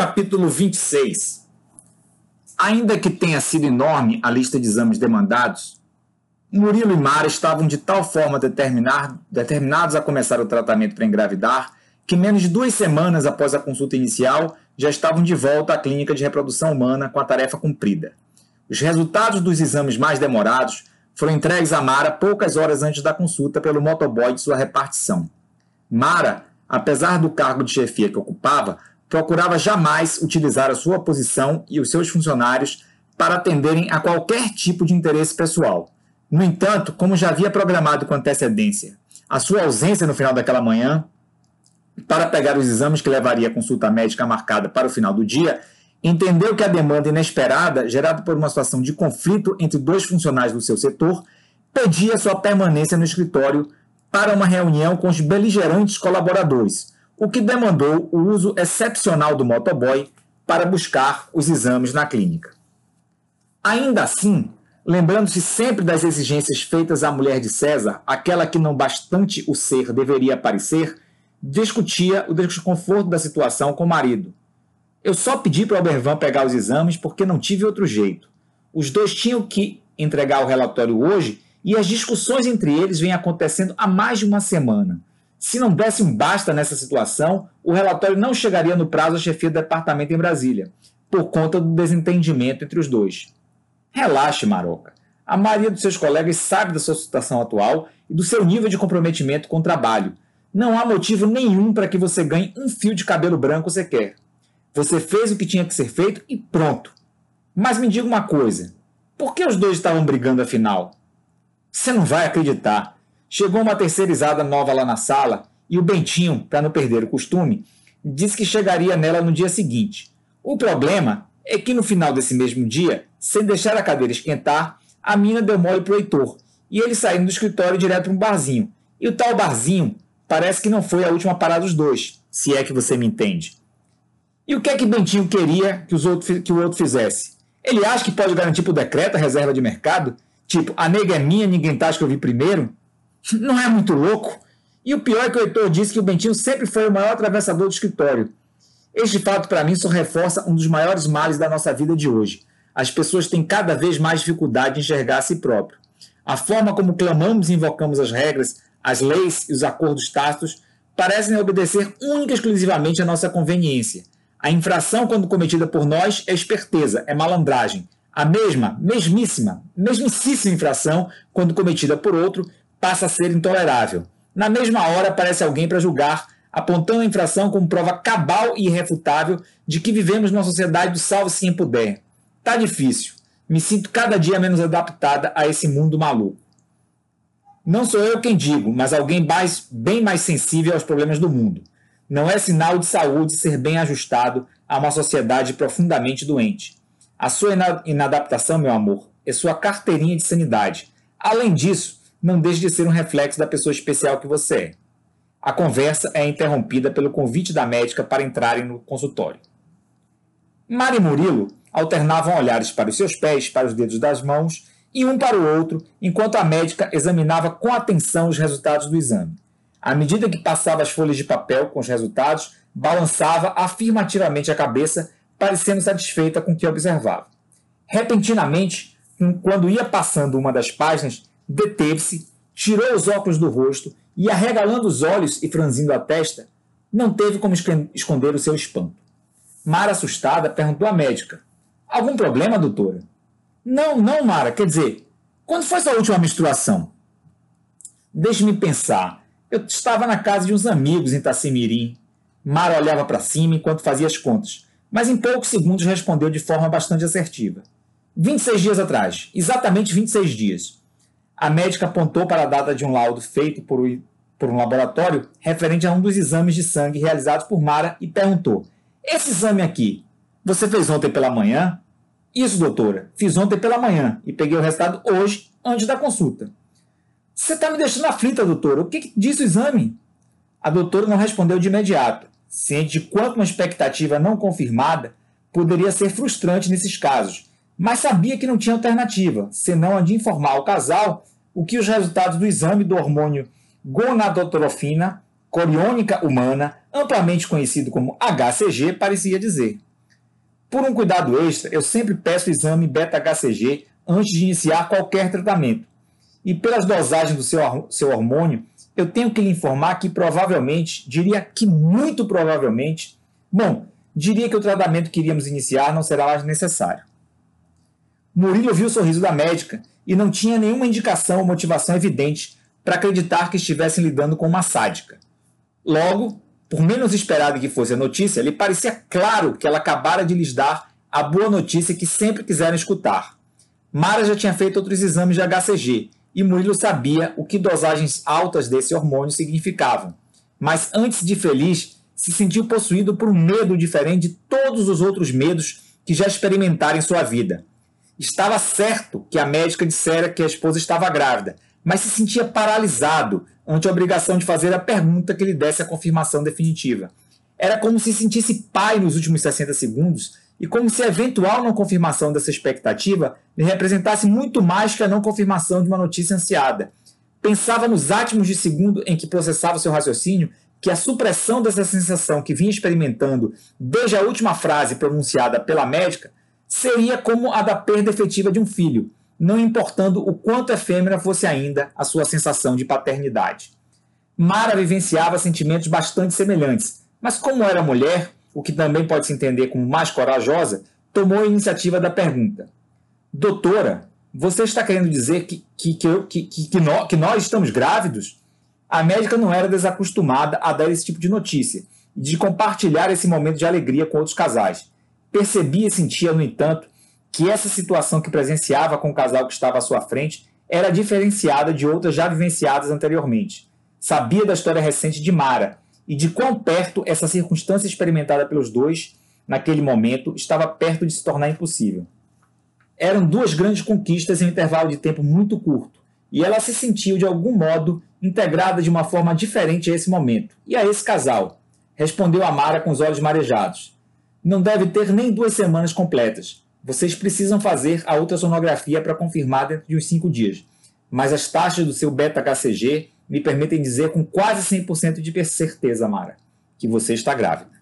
Capítulo 26 Ainda que tenha sido enorme a lista de exames demandados, Murilo e Mara estavam de tal forma determinados a começar o tratamento para engravidar que menos de duas semanas após a consulta inicial já estavam de volta à clínica de reprodução humana com a tarefa cumprida. Os resultados dos exames mais demorados foram entregues a Mara poucas horas antes da consulta pelo motoboy de sua repartição. Mara, apesar do cargo de chefia que ocupava, procurava jamais utilizar a sua posição e os seus funcionários para atenderem a qualquer tipo de interesse pessoal. No entanto, como já havia programado com antecedência a sua ausência no final daquela manhã, para pegar os exames que levaria a consulta médica marcada para o final do dia, entendeu que a demanda inesperada, gerada por uma situação de conflito entre dois funcionários do seu setor, pedia sua permanência no escritório para uma reunião com os beligerantes colaboradores, o que demandou o uso excepcional do motoboy para buscar os exames na clínica. Ainda assim, lembrando-se sempre das exigências feitas à mulher de César, aquela que não bastante o ser deveria parecer, discutia o desconforto da situação com o marido. Eu só pedi para Obervan pegar os exames porque não tive outro jeito. Os dois tinham que entregar o relatório hoje e as discussões entre eles vêm acontecendo há mais de uma semana. Se não desse um basta nessa situação, o relatório não chegaria no prazo à chefia do departamento em Brasília, por conta do desentendimento entre os dois. Relaxe, Maroca. A maioria dos seus colegas sabe da sua situação atual e do seu nível de comprometimento com o trabalho. Não há motivo nenhum para que você ganhe um fio de cabelo branco sequer. Você fez o que tinha que ser feito e pronto. Mas me diga uma coisa: por que os dois estavam brigando afinal? Você não vai acreditar. Chegou uma terceirizada nova lá na sala e o Bentinho, para não perder o costume, disse que chegaria nela no dia seguinte. O problema é que no final desse mesmo dia, sem deixar a cadeira esquentar, a mina deu mole pro Heitor e ele saindo do escritório direto para um barzinho. E o tal barzinho parece que não foi a última parada dos dois, se é que você me entende. E o que é que Bentinho queria que, os outros, que o outro fizesse? Ele acha que pode garantir por decreto a reserva de mercado? Tipo, a nega é minha, ninguém tá que eu vi primeiro? Não é muito louco? E o pior é que o Heitor disse que o Bentinho sempre foi o maior atravessador do escritório. Este fato, para mim, só reforça um dos maiores males da nossa vida de hoje. As pessoas têm cada vez mais dificuldade em enxergar a si próprio. A forma como clamamos e invocamos as regras, as leis e os acordos tácitos parecem obedecer única e exclusivamente à nossa conveniência. A infração, quando cometida por nós, é esperteza, é malandragem. A mesma, mesmíssima, mesmíssima infração, quando cometida por outro, passa a ser intolerável. Na mesma hora aparece alguém para julgar, apontando a infração como prova cabal e irrefutável de que vivemos numa sociedade do salve-se quem puder. Tá difícil. Me sinto cada dia menos adaptada a esse mundo maluco. Não sou eu quem digo, mas alguém mais, bem mais sensível aos problemas do mundo. Não é sinal de saúde ser bem ajustado a uma sociedade profundamente doente. A sua inadaptação, meu amor, é sua carteirinha de sanidade. Além disso, não deixe de ser um reflexo da pessoa especial que você é. A conversa é interrompida pelo convite da médica para entrarem no consultório. Mari e Murilo alternavam olhares para os seus pés, para os dedos das mãos e um para o outro, enquanto a médica examinava com atenção os resultados do exame. À medida que passava as folhas de papel com os resultados, balançava afirmativamente a cabeça, parecendo satisfeita com o que observava. Repentinamente, quando ia passando uma das páginas, deteve-se, tirou os óculos do rosto e, arregalando os olhos e franzindo a testa, não teve como esconder o seu espanto. Mara, assustada, perguntou à médica: Algum problema, doutora? Não, não, Mara. Quer dizer, quando foi sua última menstruação? Deixe-me pensar. Eu estava na casa de uns amigos em Tacimirim. Mara olhava para cima enquanto fazia as contas, mas em poucos segundos respondeu de forma bastante assertiva. 26 dias atrás, exatamente 26 dias. A médica apontou para a data de um laudo feito por, um laboratório referente a um dos exames de sangue realizados por Mara e perguntou: Esse exame aqui, você fez ontem pela manhã? Isso, doutora, fiz ontem pela manhã e peguei o resultado hoje, antes da consulta. Você está me deixando aflita, doutora. O que, que diz o exame? A doutora não respondeu de imediato, ciente de quanto uma expectativa não confirmada poderia ser frustrante nesses casos, mas sabia que não tinha alternativa, senão a de informar ao casal o que os resultados do exame do hormônio gonadotrofina coriônica humana, amplamente conhecido como HCG, parecia dizer. Por um cuidado extra, eu sempre peço o exame beta-HCG antes de iniciar qualquer tratamento. E pelas dosagens do seu, seu hormônio, eu tenho que lhe informar que provavelmente, diria que muito provavelmente, bom, diria que o tratamento que iríamos iniciar não será mais necessário. Murilo viu o sorriso da médica e não tinha nenhuma indicação ou motivação evidente para acreditar que estivessem lidando com uma sádica. Logo, por menos esperada que fosse a notícia, lhe parecia claro que ela acabara de lhes dar a boa notícia que sempre quiseram escutar. Mara já tinha feito outros exames de HCG e Murilo sabia o que dosagens altas desse hormônio significavam. Mas antes de feliz, se sentiu possuído por um medo diferente de todos os outros medos que já experimentara em sua vida. Estava certo que a médica dissera que a esposa estava grávida, mas se sentia paralisado ante a obrigação de fazer a pergunta que lhe desse a confirmação definitiva. Era como se sentisse pai nos últimos 60 segundos e como se a eventual não confirmação dessa expectativa lhe representasse muito mais que a não confirmação de uma notícia ansiada. Pensava nos átimos de segundo em que processava seu raciocínio que a supressão dessa sensação que vinha experimentando desde a última frase pronunciada pela médica seria como a da perda efetiva de um filho, não importando o quanto efêmera fosse ainda a sua sensação de paternidade. Mara vivenciava sentimentos bastante semelhantes, mas como era mulher, o que também pode se entender como mais corajosa, tomou a iniciativa da pergunta. Doutora, você está querendo dizer que, que, que, que, que, nós, que nós estamos grávidos? A médica não era desacostumada a dar esse tipo de notícia de compartilhar esse momento de alegria com outros casais. Percebia e sentia, no entanto, que essa situação que presenciava com o casal que estava à sua frente era diferenciada de outras já vivenciadas anteriormente. Sabia da história recente de Mara e de quão perto essa circunstância experimentada pelos dois naquele momento estava perto de se tornar impossível. Eram duas grandes conquistas em um intervalo de tempo muito curto, e ela se sentiu de algum modo integrada de uma forma diferente a esse momento e a esse casal. Respondeu a Mara com os olhos marejados. Não deve ter nem duas semanas completas. Vocês precisam fazer a ultrassonografia para confirmar dentro de uns cinco dias. Mas as taxas do seu beta-HCG me permitem dizer com quase 100% de certeza, Mara, que você está grávida.